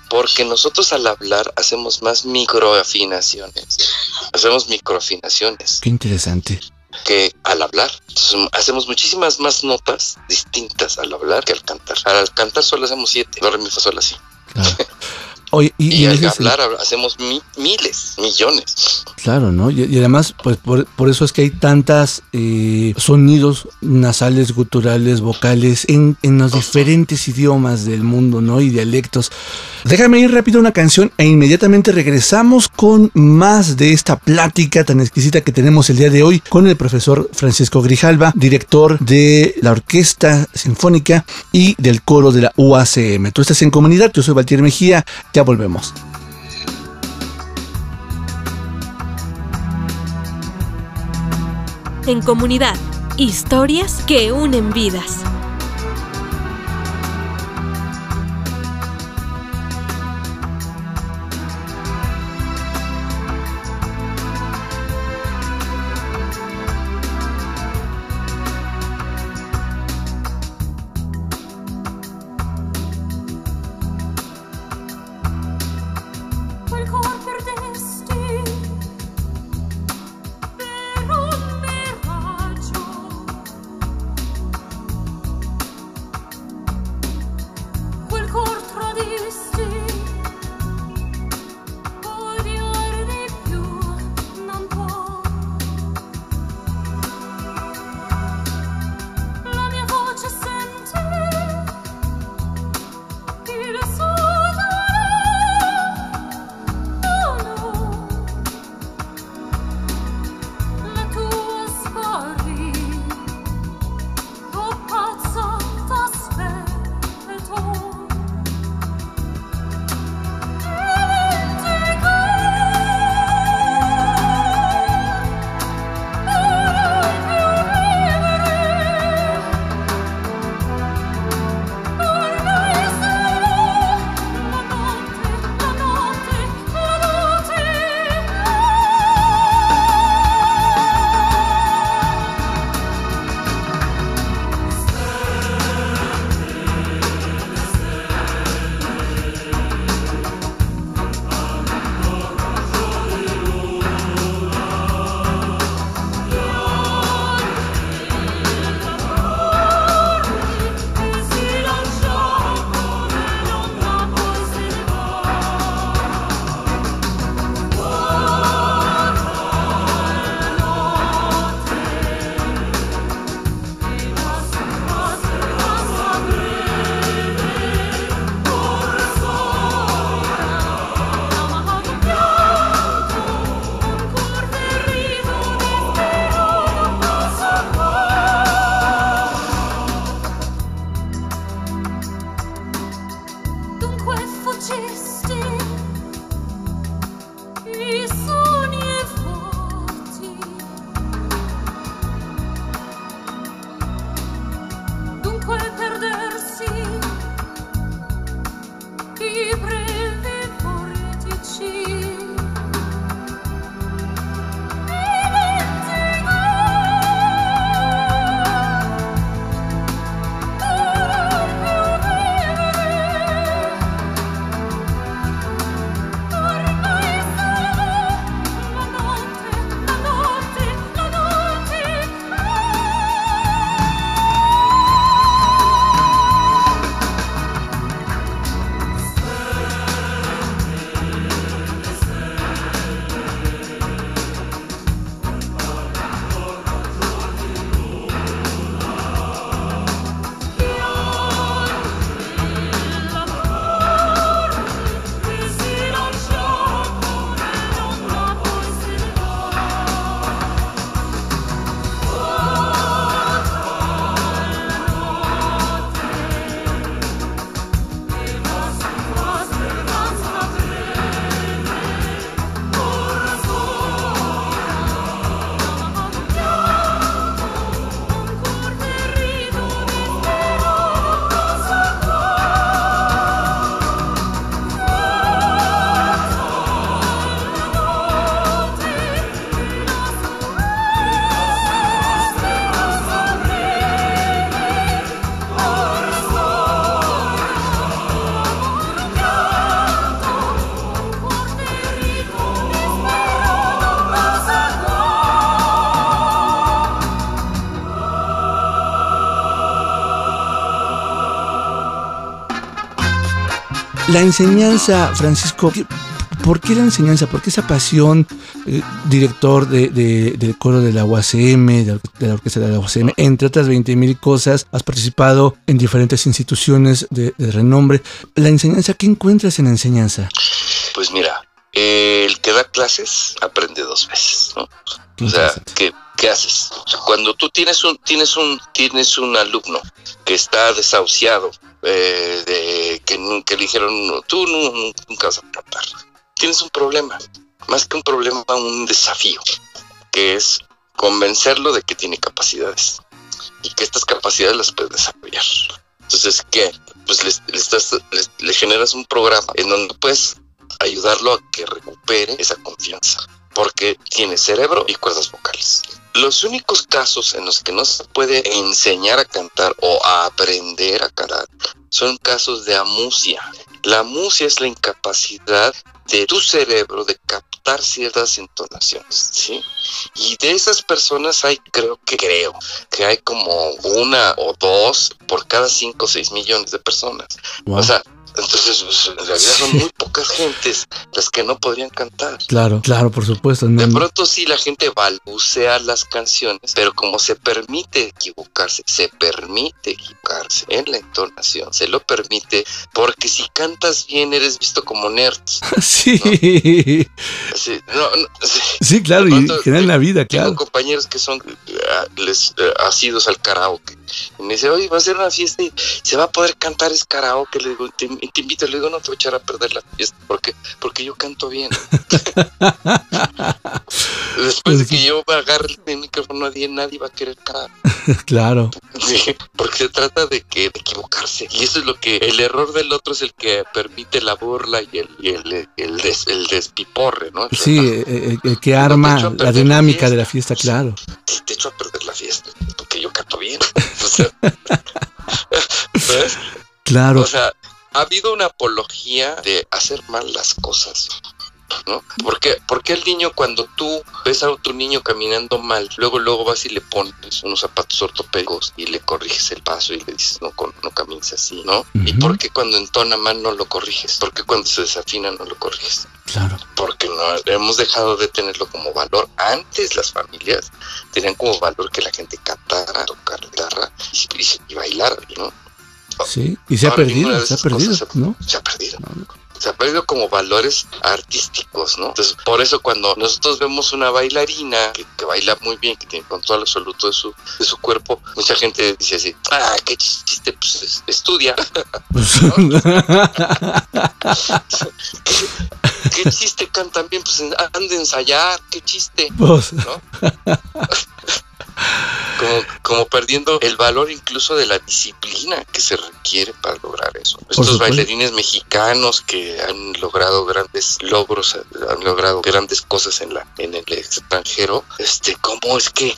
Porque nosotros al hablar hacemos más microafinaciones. Hacemos microafinaciones. Qué interesante que al hablar. Entonces, hacemos muchísimas más notas distintas al hablar que al cantar. Al cantar solo hacemos siete, no re mi fa sol así. Claro. [laughs] Oye, y, y, y al hablar sí. hacemos mi, miles, millones. Claro, ¿no? Y, y además, pues por, por, eso es que hay tantas eh, sonidos nasales, guturales, vocales en, en, los diferentes idiomas del mundo, ¿no? Y dialectos. Déjame ir rápido a una canción e inmediatamente regresamos con más de esta plática tan exquisita que tenemos el día de hoy con el profesor Francisco Grijalva, director de la Orquesta Sinfónica y del coro de la UACM. Tú estás en comunidad, yo soy Valtier Mejía. Ya volvemos. En comunidad, historias que unen vidas. La enseñanza, Francisco, ¿qué- ¿por qué la enseñanza? ¿Por qué esa pasión? eh, director de, de- del coro de la UACM, de, la- de la orquesta de la UACM, entre otras 20 mil cosas. Has participado en diferentes instituciones de, de renombre. La enseñanza, ¿qué encuentras en la enseñanza? Pues mira, el que da clases aprende dos veces, ¿no? O sea. ¿qué, qué haces? O sea, cuando tú tienes un, tienes un, tienes un alumno que está desahuciado, eh, de, que, que le dijeron, "No, tú nu- nu- nunca vas a cantar. Tienes un problema, más que un problema, un desafío, que es convencerlo de que tiene capacidades y que estas capacidades las puede desarrollar. Entonces, ¿qué? Pues le generas un programa en donde puedes ayudarlo a que recupere esa confianza porque tiene cerebro y cuerdas vocales. Los únicos casos en los que no se puede enseñar a cantar o a aprender a cantar son casos de amusia. La amusia es la incapacidad de tu cerebro de captar ciertas entonaciones, ¿sí? Y de esas personas hay, creo que creo, que hay como una o dos por cada cinco o seis millones de personas. Wow. O sea, entonces pues, en realidad son muy pocas gentes las que no podrían cantar. Claro, claro, por supuesto. no- De pronto sí la gente balbucea las canciones, pero como se permite equivocarse, se permite equivocarse en la entonación, se lo permite, porque si cantas bien eres visto como nerd. [laughs] Sí, Así, no, no, sí. sí, claro, De y pronto, generan la vida, Tengo claro. compañeros que son eh, les, eh, asidos al karaoke. Y me dice, oye, va a ser una fiesta y se va a poder cantar es karaoke. Le digo, te, te invito. Le digo, no te voy a echar a perder la fiesta. ¿Por qué? Porque yo canto bien. [laughs] Después de que yo agarre el micrófono, nadie, nadie va a querer cantar. [laughs] Claro, Sí, porque se trata de que de equivocarse. Y eso es lo que el error del otro es el que permite la burla y el, y el, el, des- el despiporre, ¿no? El sí, relajo. eh, eh, el que arma la dinámica de la fiesta. claro. Te echo a perder la fiesta, porque yo canto bien. O sea, [laughs] ¿ves? Claro, O sea, ha habido una apología de hacer mal las cosas. ¿No? Porque, porque el niño cuando tú ves a tu niño caminando mal, luego luego vas y le pones unos zapatos ortopédicos y le corriges el paso y le dices no, no camines así, ¿no? ¿Y Ujú. por qué cuando entona mal no lo corriges? ¿Por qué cuando se desafina no lo corriges? claro. porque no hemos dejado de tenerlo como valor. Antes las familias tenían como valor que la gente cantara, tocara la guitarra y, y- y bailara, ¿no? Sí, y se ha Ahora perdido, se ha perdido, ¿no? Se ha perdido. No, no. Se ha perdido como valores artísticos, ¿no? Entonces, por eso cuando nosotros vemos una bailarina que, que baila muy bien, que tiene control absoluto de su, de su cuerpo, mucha gente dice así, ah, qué chiste, pues es- estudia. [laughs] [laughs] ¿Qué chiste cantan bien? Pues han de ensayar, qué chiste. Pues, ¿no? [laughs] Como, como perdiendo el valor incluso de la disciplina que se requiere para lograr eso. Estos bailarines mexicanos que han logrado grandes logros, han logrado grandes cosas en la en el extranjero, este, ¿cómo es que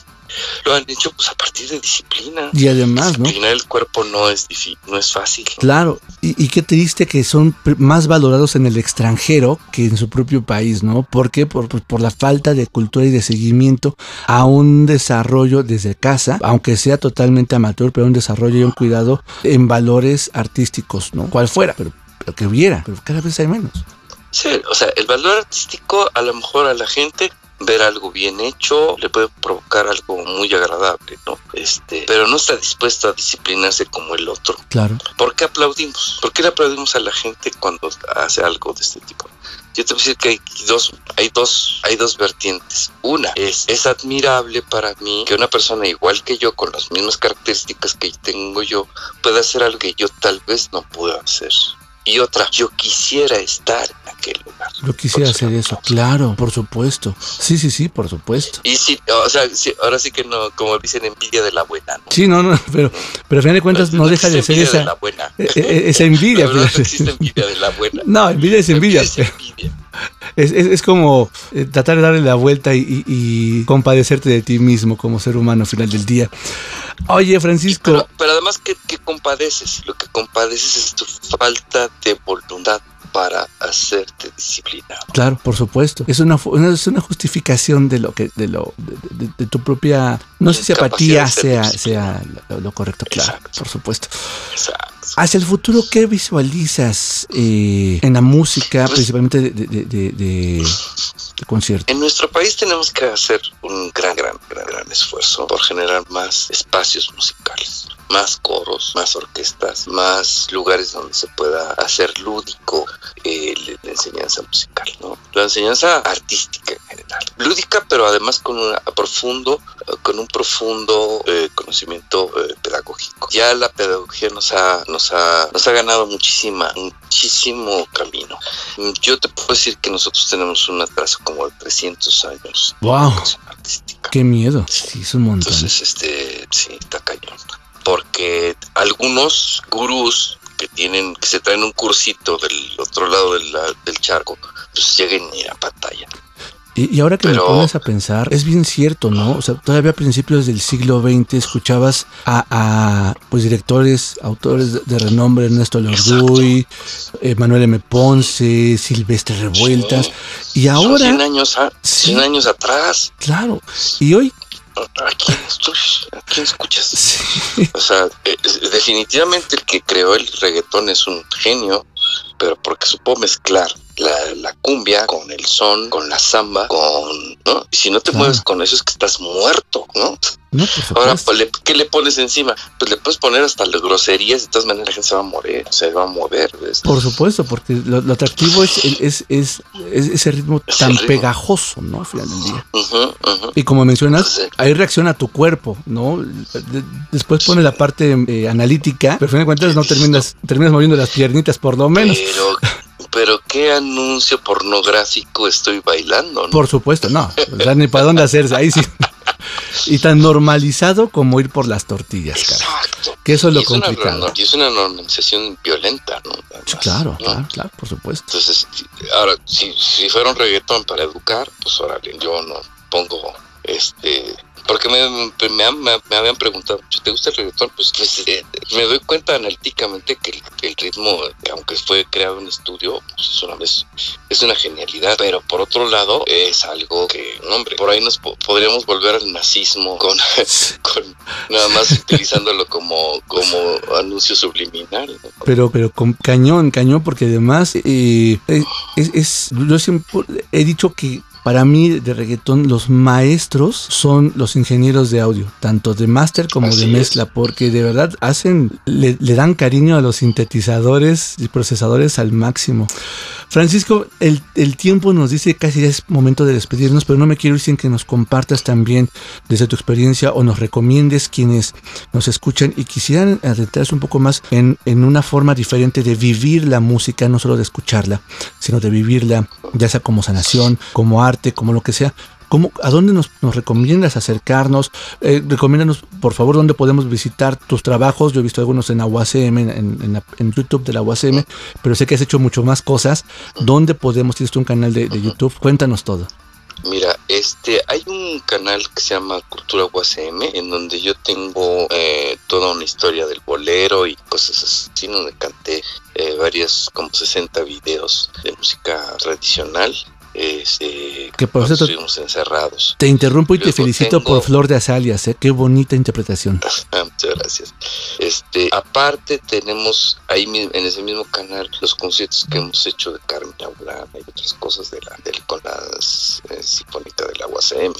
lo han hecho? Pues a partir de disciplina. y además, ¿no? Disciplinar el cuerpo no es difícil, no es fácil. Claro, y, y qué triste que son más valorados en el extranjero que en su propio país, ¿no? ¿Por qué? Por, por- por la falta de cultura y de seguimiento a un desarrollo desde casa, aunque sea totalmente amateur, pero un desarrollo y un cuidado en valores artísticos, ¿no? Cual fuera, pero, pero que hubiera, pero cada vez hay menos. Sí, o sea, el valor artístico a lo mejor a la gente ver algo bien hecho le puede provocar algo muy agradable, ¿no? Este, pero no está dispuesto a disciplinarse como el otro. Claro, ¿Por qué aplaudimos? ¿Por qué le aplaudimos a la gente cuando hace algo de este tipo? Yo te voy a decir que hay dos, hay dos, hay dos vertientes. Una es, es admirable para mí que una persona igual que yo, con las mismas características que tengo yo, pueda hacer algo que yo tal vez no puedo hacer. Y otra, yo quisiera estar en aquel lugar. yo quisiera hacer eso, claro, por supuesto. Sí, sí, sí, por supuesto. Y sí, o sea, sí, ahora sí que no, como dicen, envidia de la buena, ¿no? Sí, no, no, [laughs] pero, pero a fin de cuentas no deja de ser envidia de esa, la buena. e- e- esa envidia. [laughs] Pues. no existe envidia de la buena. [laughs] No, envidia es envidia. es envidia. Es, es- es como eh, tratar de darle la vuelta y, y- compadecerte de ti mismo como ser humano al final del día. Oye, Francisco, Pero, pero además que compadeces, lo que compadeces es tu falta de voluntad para hacerte disciplinado. claro, por supuesto. Es una, es una justificación de lo que, de lo, de, de- de tu propia, no sé si apatía sea, sea lo, lo correcto, claro, por supuesto. Exacto. Hacia el futuro, ¿qué visualizas eh, en la música, Pues- principalmente de, de, de, de- de- de concierto? En nuestro país tenemos que hacer un gran, gran, gran, gran esfuerzo por generar más espacios musicales, más coros, más orquestas, más lugares donde se pueda hacer lúdico eh, la enseñanza musical, ¿no? La enseñanza artística en general, lúdica, pero además con una profundo, con un profundo eh, conocimiento eh, pedagógico. Ya la pedagogía nos ha, nos ha, nos ha ganado muchísima, muchísimo camino. Yo te puedo decir que nosotros tenemos un atraso como de 300 años Wow. artística. Qué miedo. Sí, es un montón. Entonces, este, sí, está cañón. Porque algunos gurús que tienen, que se traen un cursito del otro lado de la- del charco, pues lleguen y a pantalla. Y, y ahora que Pero- me pones a pensar, es bien cierto, ¿no? O sea, todavía a principios del siglo XX escuchabas a, a, pues directores, autores de, de renombre, Ernesto Lorduy, eh, Manuel M. Ponce, Silvestre Revueltas, y ahora, 100 años, a- Sí. 100 años atrás. claro, y hoy, ¿A quién, estoy- a quién escuchas? [laughs] sí, O sea, eh, definitivamente el que creó el reggaetón es un genio, pero porque supo mezclar la, la cumbia con el son, con la samba, con... ¿no? Y si no te mueves con eso es que estás muerto, ¿no? no, por Ahora, ¿qué le pones encima? Pues le puedes poner hasta las groserías, de todas maneras la gente se va a morir, se va a mover. ¿ves? Por supuesto, porque lo, lo atractivo es, el- es, es, es ese ritmo Es tan ritmo. pegajoso, ¿no? Al final del día. Y como mencionas, Sí. ahí reacciona tu cuerpo, ¿no? De- después pone la parte eh, analítica, pero al final de cuentas no terminas, terminas moviendo las piernitas por lo menos. Pero, pero qué anuncio pornográfico estoy bailando, ¿no? Por supuesto, no. O sea, ni para dónde hacerse, ahí sí. Y tan normalizado como ir por las tortillas, cara. Exacto. Que eso es lo Y una complicado. norma- y es una normalización violenta, ¿no? Además, claro, ¿no? claro, claro, por supuesto. Entonces, ahora, si, si fuera un reggaetón para educar, pues órale, yo no pongo este. Porque me, me, me- habían preguntado, ¿te gusta el reggaetón? Pues, pues, eh, me doy cuenta analíticamente que el, ritmo, eh, aunque fue creado en estudio, pues es, una, es, es una genialidad. Pero por otro lado, es algo que, hombre, por ahí nos po- podríamos volver al nazismo con, [laughs] nada más utilizándolo como, como anuncio subliminal. Pero, pero con cañón, cañón, porque además eh, es- es- yo siempre he dicho que para mí de reggaetón los maestros son los ingenieros de audio, tanto de máster como Así de es. mezcla, porque de verdad hacen, le, le dan cariño a los sintetizadores y procesadores al máximo. Francisco, el, el tiempo nos dice casi es momento de despedirnos, pero no me quiero ir sin que nos compartas también desde tu experiencia o nos recomiendes quienes nos escuchan y quisieran adentrarse un poco más en, en una forma diferente de vivir la música, no solo de escucharla, sino de vivirla, ya sea como sanación, como arte, como lo que sea. ¿Cómo, ¿A dónde nos, nos recomiendas acercarnos? Eh, recomiéndanos, por favor, dónde podemos visitar tus trabajos. Yo he visto algunos en la UACM, en, en en YouTube de la UACM, pero sé que has hecho mucho más cosas. ¿Dónde podemos? Tienes tú un canal de, de YouTube. Cuéntanos todo. Mira, este, hay un canal que se llama Cultura UACM, en donde yo tengo eh, toda una historia del bolero y cosas así, donde canté eh, varias, como 60 videos de música tradicional. Este, Que por cierto- estuvimos encerrados. Te interrumpo y te felicito tengo- por Flor de Azalias. ¿eh? Qué bonita interpretación. [laughs] Muchas gracias. Este, aparte tenemos ahí en ese mismo canal los conciertos que hemos hecho de Carmen Aurana y otras cosas de la del con las eh, sinfónica de la UACM.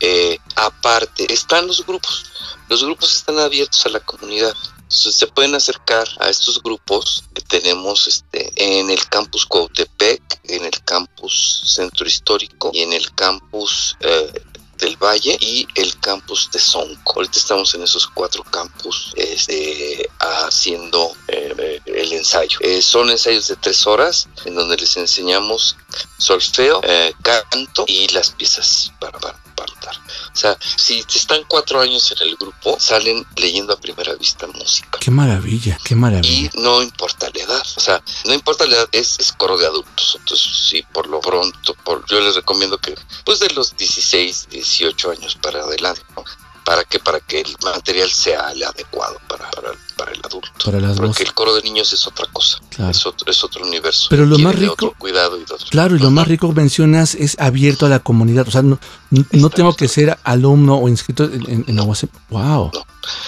Eh, aparte están los grupos. Los grupos están abiertos a la comunidad. Se pueden acercar a estos grupos que tenemos este, en el campus Cuautepec, en el campus Centro Histórico y en el campus eh, del Valle y el campus de Sonco. Ahorita estamos en esos cuatro campus este, haciendo eh, el ensayo. Eh, son ensayos de tres horas en donde les enseñamos solfeo, canto y las piezas para. O sea, si están cuatro años en el grupo, salen leyendo a primera vista música. Qué maravilla, qué Y maravilla. no importa la edad, o sea, no importa la edad, es, es coro de adultos. Entonces, sí, por lo pronto, por, yo les recomiendo que, pues de los 16, 18 años para adelante, ¿no? ¿Para qué? Para que el material sea el adecuado para, para, para el adulto. Para las Porque el coro de niños es otra cosa. Claro. Es, otro, es otro universo. Pero lo más rico- otro cuidado y otro. Claro, y lo más rico que mencionas es abierto a la comunidad. O sea, no, no- no tengo que ser alumno o inscrito en, la UASM. Wow.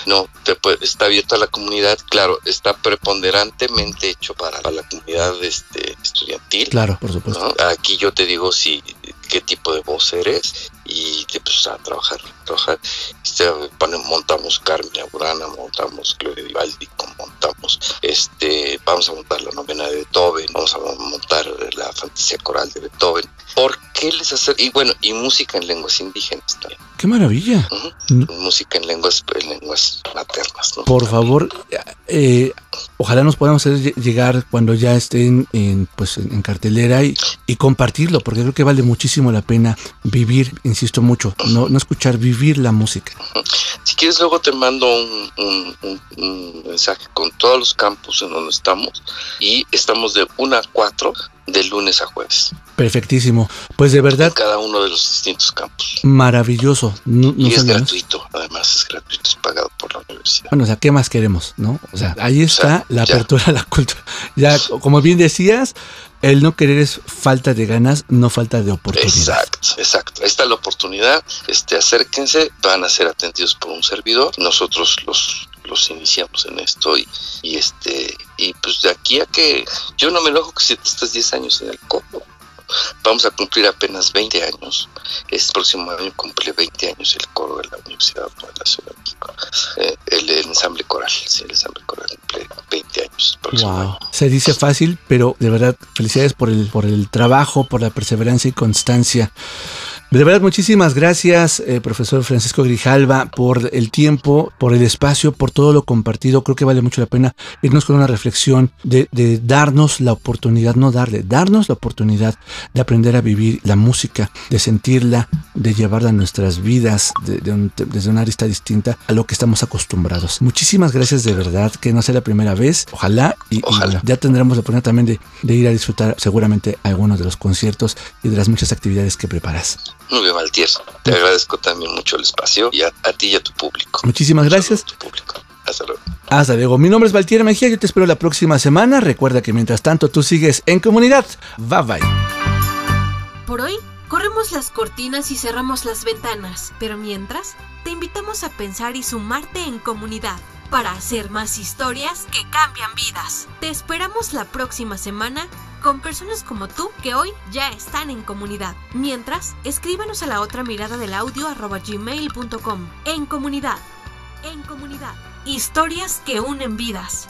No, te puede- está abierto a la comunidad, claro, está preponderantemente hecho para, para la comunidad este, estudiantil. Claro, por supuesto. ¿no? Aquí yo te digo si qué tipo de voz eres y te pues a trabajar, trabajar. Este, montamos Carmen Burana, montamos Gloria Vivaldi, montamos este, vamos a montar la novena de Beethoven, vamos a montar la fantasía coral de Beethoven. ¿Por qué les hacer? Y bueno, y música en lenguas indígenas también. Qué maravilla. Ujú. Música en lenguas, en lenguas maternas, ¿no? Por favor, eh, ojalá nos podamos hacer lle- llegar cuando ya estén en, pues, en cartelera y, y compartirlo, porque creo que vale muchísimo la pena vivir, insisto mucho, no, no escuchar, vivir la música. Si quieres, luego te mando un, mensaje con todos los campus en donde estamos y estamos de 1 a 4 de lunes a jueves Perfectísimo. Pues de en verdad, cada uno de los distintos campus. maravilloso. No, no Y es gratuito, además es gratuito, es pagado por la universidad. Bueno, o sea, ¿qué más queremos? ¿No? O sea, ahí está la ya. apertura a la cultura. Ya, como bien decías, el no querer es falta de ganas, no falta de oportunidades. Exacto, exacto. Ahí está la oportunidad. Este, acérquense, van a ser atendidos por un servidor. Nosotros los los iniciamos en esto y, y este y pues de aquí a que yo no me enojo que si tú estás 10 años en el coro vamos a cumplir apenas 20 años este próximo año cumple 20 años el coro de la Universidad de la Ciudad de México Eh, el, el ensamble coral sí, el ensamble coral cumple 20 años el próximo Wow. año Se dice fácil, pero de verdad, felicidades por el, por el trabajo, por la perseverancia y constancia. De verdad, muchísimas gracias, eh, profesor Francisco Grijalva, por el tiempo, por el espacio, por todo lo compartido. Creo que vale mucho la pena irnos con una reflexión de, de darnos la oportunidad, no darle, darnos la oportunidad de aprender a vivir la música, de sentirla, de llevarla a nuestras vidas de- de un- desde una arista distinta a lo que estamos acostumbrados. Muchísimas gracias de verdad, que no sea la primera vez, ojalá, y, y Ojalá. bueno, ya tendremos la oportunidad también de, de ir a disfrutar seguramente algunos de los conciertos y de las muchas actividades que preparas. Muy bien Valtier te agradezco también mucho el espacio y a, a ti y a tu público Muchísimas Un gracias. saludo a tu público hasta luego Hasta luego. Mi nombre es Valtier Mejía. Yo te espero la próxima semana. Recuerda que mientras tanto tú sigues en comunidad. Bye bye. Por hoy, corremos las cortinas y cerramos las ventanas, pero mientras, te invitamos a pensar y sumarte en comunidad para hacer más historias que cambian vidas. Te esperamos la próxima semana con personas como tú que hoy ya están en comunidad. Mientras, escríbanos a la otra mirada del audio arroba gmail.com. En comunidad. En comunidad. Historias que unen vidas.